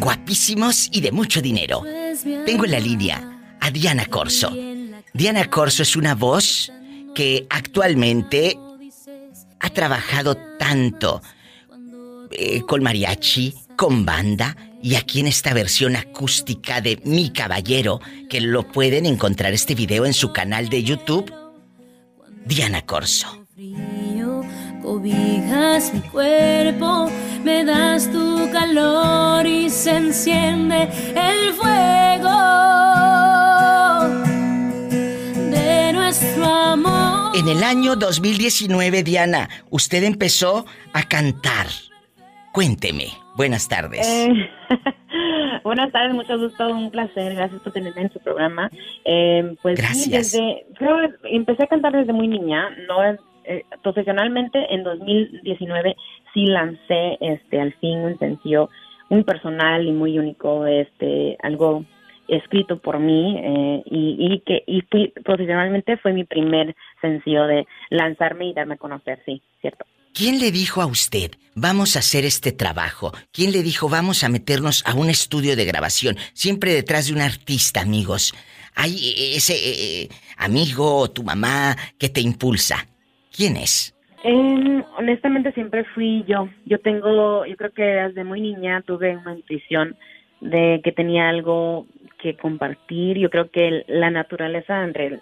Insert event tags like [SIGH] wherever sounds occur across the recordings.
guapísimos y de mucho dinero. Tengo en la línea a Diana Corso. Diana Corso es una voz que actualmente ha trabajado tanto eh, con mariachi, con banda y aquí en esta versión acústica de Mi Caballero, que lo pueden encontrar este video en su canal de YouTube, Diana Corso. Cobijas mi cuerpo, me das tu calor y se enciende el fuego de nuestro amor. En el año 2019, Diana, usted empezó a cantar. Cuénteme. Buenas tardes. Eh, [LAUGHS] buenas tardes, mucho gusto, un placer, gracias por tenerme en su programa. Eh, pues gracias. desde, creo, empecé a cantar desde muy niña, no eh, profesionalmente en 2019 sí lancé este al fin un sencillo muy personal y muy único, este algo escrito por mí eh, y, y, que y fui, profesionalmente fue mi primer sencillo de lanzarme y darme a conocer, sí, cierto. ¿Quién le dijo a usted, vamos a hacer este trabajo? ¿Quién le dijo, vamos a meternos a un estudio de grabación? Siempre detrás de un artista, amigos. Hay ese eh, amigo o tu mamá que te impulsa. ¿Quién es? Eh, honestamente siempre fui yo. Yo tengo, yo creo que desde muy niña tuve una intuición de que tenía algo que compartir. Yo creo que la naturaleza entre el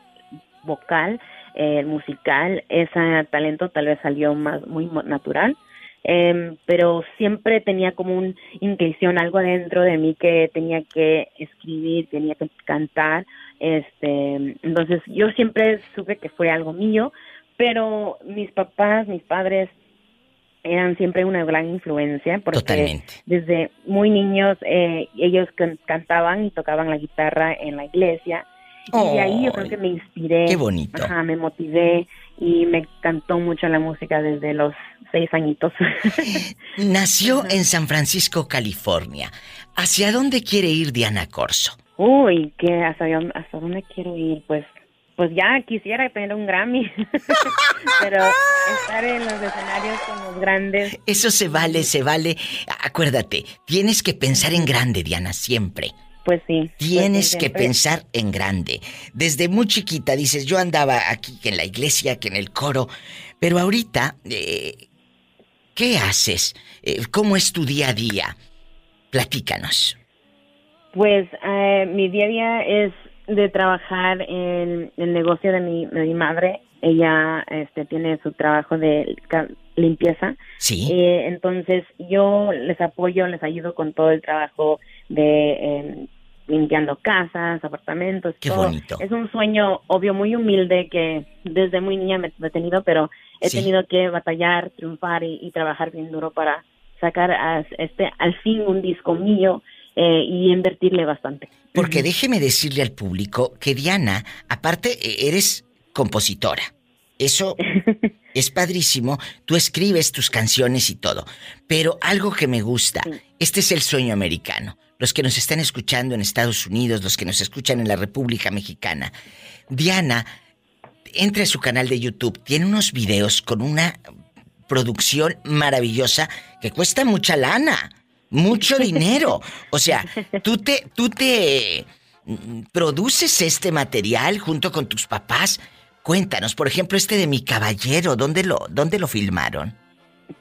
vocal el musical, ese talento tal vez salió más muy natural, eh, pero siempre tenía como una intención, algo dentro de mí que tenía que escribir, tenía que cantar, este, entonces yo siempre supe que fue algo mío, pero mis papás, mis padres eran siempre una gran influencia porque desde muy niños eh, ellos cantaban y tocaban la guitarra en la iglesia y de ahí yo creo que me inspiré. Qué bonito. Ajá, me motivé y me cantó mucho la música desde los seis añitos. [LAUGHS] Nació en San Francisco, California. ¿Hacia dónde quiere ir Diana Corso? Uy, ¿qué? ¿Hasta, hasta dónde quiero ir? Pues pues ya quisiera tener un Grammy, [LAUGHS] pero estar en los escenarios con los grandes. Eso se vale, se vale. Acuérdate, tienes que pensar en grande, Diana, siempre. Pues sí. Tienes que pensar en grande. Desde muy chiquita dices, yo andaba aquí que en la iglesia, que en el coro, pero ahorita, eh, ¿qué haces? Eh, ¿Cómo es tu día a día? Platícanos. Pues eh, mi día a día es de trabajar en el negocio de mi, de mi madre. Ella este, tiene su trabajo de limpieza. Sí. entonces yo les apoyo, les ayudo con todo el trabajo de limpiando casas, apartamentos. Qué bonito. Es un sueño, obvio, muy humilde que desde muy niña me he tenido, pero he tenido que batallar, triunfar y, trabajar bien duro para sacar a este al fin un disco mío eh, y invertirle bastante. Porque déjeme decirle al público que Diana, aparte e, eres compositora. Eso [LAUGHS] es padrísimo. Tú escribes tus canciones y todo. Pero algo que me gusta, este es el sueño americano los que nos están escuchando en Estados Unidos, los que nos escuchan en la República Mexicana. Diana, entre a su canal de YouTube, tiene unos videos con una producción maravillosa que cuesta mucha lana, mucho dinero. O sea, [LAUGHS] tú te, tú te mm, produces este material junto con tus papás. Cuéntanos, por ejemplo, este de mi caballero, ¿dónde lo, dónde lo filmaron?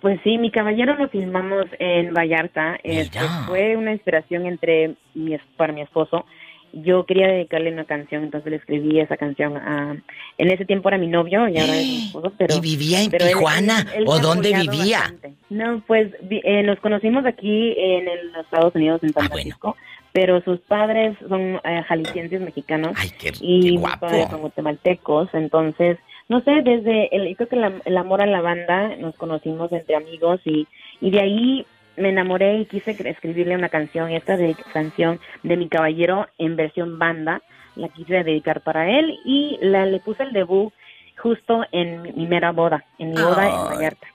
Pues sí, mi caballero lo filmamos en Vallarta. Este, fue una inspiración entre mi, para mi esposo. Yo quería dedicarle una canción, entonces le escribí esa canción a... En ese tiempo era mi novio y ahora es mi esposo, pero... ¿Y vivía en Tijuana? ¿O dónde vivía? No, pues eh, nos conocimos aquí en los Estados Unidos, en San ah, Francisco. Pero sus padres son eh, jaliscienses mexicanos. Ay, qué, y qué guapo. mis padres son guatemaltecos, entonces no sé, desde el, creo que el amor a la banda nos conocimos entre amigos y, y de ahí me enamoré y quise escribirle una canción, esta de, canción de mi caballero en versión banda, la quise dedicar para él y la, le puse el debut justo en mi mera boda, en mi boda en Vallarta.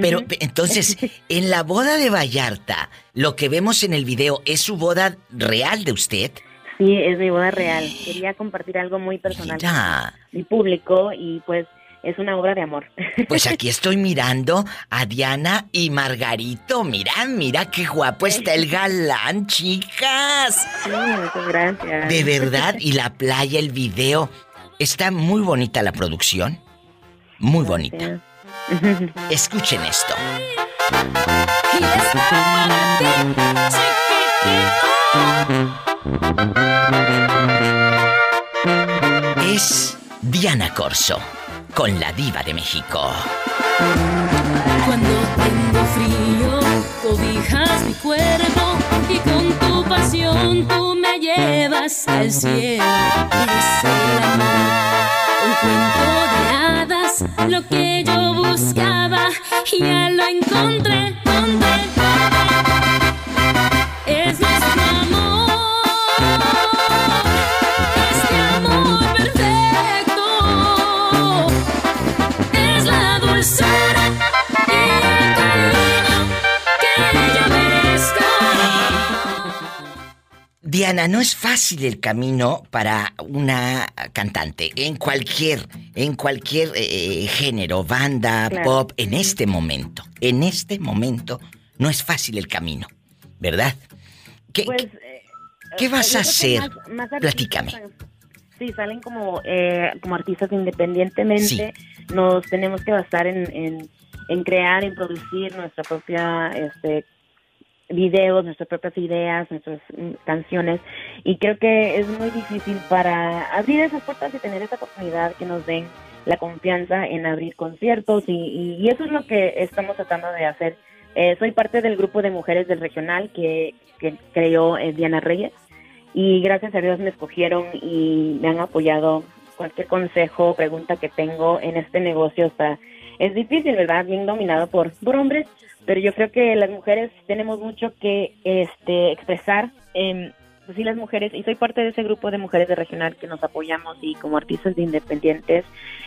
Pero entonces, [LAUGHS] en la boda de Vallarta, lo que vemos en el video es su boda real de usted. Sí, es mi boda real. [GASPS] Quería compartir algo muy personal con mi público y pues es una obra de amor. Pues [LAUGHS] aquí estoy mirando a Diana y Margarito. Mira, mira qué guapo está el galán, chicas. Sí, muchas gracias. De [LAUGHS] verdad, y la playa, el video. Está muy bonita la producción. Muy bonita. Escuchen esto. Es Diana Corso con la diva de México. Cuando tengo frío, cobijas mi cuerpo y con tu pasión tú me llevas al cielo. Eres el amor, un cuento de hadas, lo que yo buscaba ya lo encontré. ¿Dónde? Diana, no es fácil el camino para una cantante en cualquier, en cualquier eh, género, banda, Claro. pop, en este momento, en este momento no es fácil el camino, ¿verdad? ¿Qué, Pues, qué- eh, qué vas a hacer? más- más artistas Platícame. Sí, salen como, eh, como artistas independientemente. Nos tenemos que basar en, en, en crear, en producir nuestra propia este, videos, nuestras propias ideas, nuestras mm, canciones. Y creo que es muy difícil para abrir esas puertas y tener esa oportunidad que nos den la confianza en abrir conciertos. Y, eso es lo que estamos tratando de hacer. Eh, soy parte del grupo de mujeres del regional que, que creó eh, Diana Reyes y gracias a Dios me escogieron y me han apoyado cualquier consejo, pregunta que tengo en este negocio está es difícil, ¿verdad? Bien dominado por, por hombres, pero yo creo que las mujeres tenemos mucho que este expresar. em, pues sí, las mujeres, y soy parte de ese grupo de mujeres de regional que nos apoyamos y como artistas de independientes,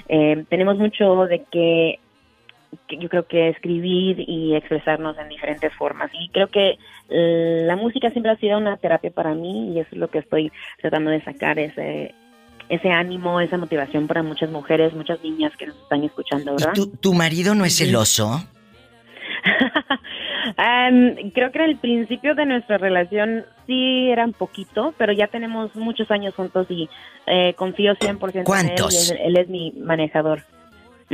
em, tenemos mucho de que que yo creo que escribir y expresarnos en diferentes formas. Y creo que eh, la música siempre ha sido una terapia para mí y eso es lo que estoy tratando de sacar, ese, ese ánimo, esa motivación para muchas mujeres, muchas niñas que nos están escuchando, ¿Y ¿verdad? tu, tu marido no es celoso? Am, [LAUGHS] creo que en el principio de nuestra relación sí era un poquito, pero ya tenemos muchos años juntos y eh, confío 100% en ¿Cuántos? él. y Él, él es mi manejador.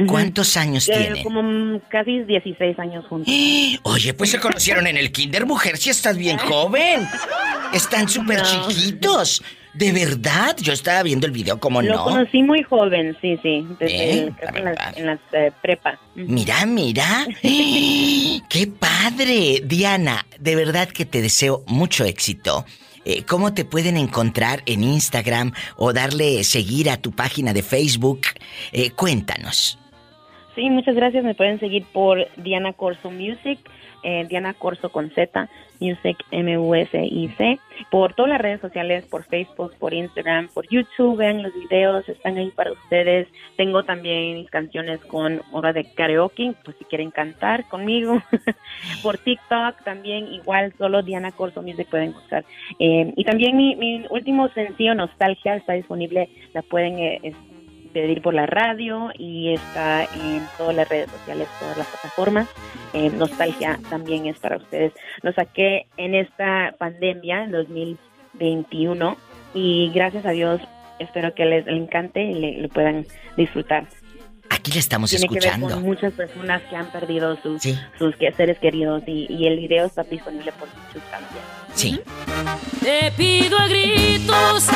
¿Cuántos años Eh, tienen? como casi 16 años juntos. [GASPS] Oye, pues se conocieron en el kinder, mujer, si estás bien joven. Están súper [LAUGHS] No. chiquitos. De verdad, yo estaba viendo el video, como Lo no? conocí muy joven, sí, sí, desde el- en las, en las, eh, prepa. Ujú. Mira, mira. [LAUGHS] ¡Qué padre! Diana, de verdad que te deseo mucho éxito. Eh, ¿Cómo te pueden encontrar en Instagram o darle seguir a tu página de Facebook? Eh, cuéntanos. Sí, muchas gracias. Me pueden seguir por Diana Corso Music, eh, Diana Corso con Z, Music M-U-S-I-C, por todas las redes sociales, por Facebook, por Instagram, por YouTube. Vean los videos, están ahí para ustedes. Tengo también mis canciones con hora de karaoke, pues si quieren cantar conmigo. [LAUGHS] por TikTok también, igual, solo Diana Corso Music pueden buscar. Eh, y también mi, último sencillo, Nostalgia, está disponible, la pueden eh, pedir por la radio y está en todas las redes sociales, todas las plataformas. Eh, Nostalgia también es para ustedes. Lo saqué en esta pandemia, en 2021, y gracias a Dios espero que les encante y le, le puedan disfrutar. Aquí le estamos Tiene que ver escuchando. con muchas personas que han perdido sus, Sí. sus seres queridos y, y el video está disponible por YouTube también. Sí. Te pido a gritos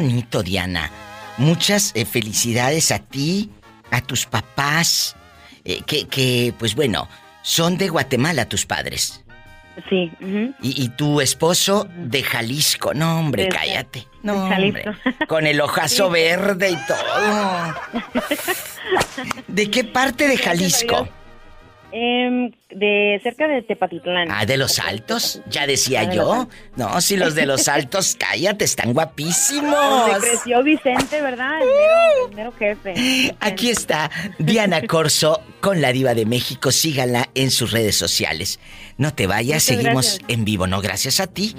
bonito, Diana. Muchas eh, felicidades a ti, a tus papás, eh, que, que, pues bueno, son de Guatemala tus padres. Sí. Y, y tu esposo de Jalisco. No, hombre, cállate. No, de hombre. Jalisco. [LAUGHS] Con el ojazo verde y todo. [LAUGHS] ¿De qué parte de Jalisco? Dios. De cerca de Tepatitlán. Ah, de los altos, ya decía ah, yo. No, si los de los altos, [LAUGHS] cállate, están guapísimos. Donde creció Vicente, ¿verdad? El mero, jefe. Aquí está Diana [LAUGHS] Corso con la diva de México. Síganla en sus redes sociales. No te vayas, seguimos en vivo, ¿no? Gracias a ti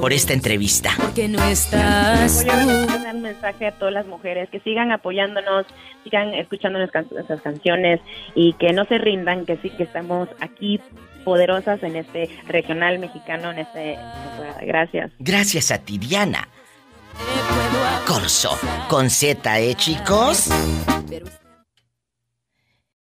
por esta entrevista. Porque no estás. Voy a mandar un mensaje a todas las mujeres que sigan apoyándonos, sigan escuchando nuestras canciones y que no se rindan, que sí que estamos aquí poderosas en este regional mexicano, en este... Gracias. Gracias a ti, Diana. Corso, con Z, ¿eh, chicos?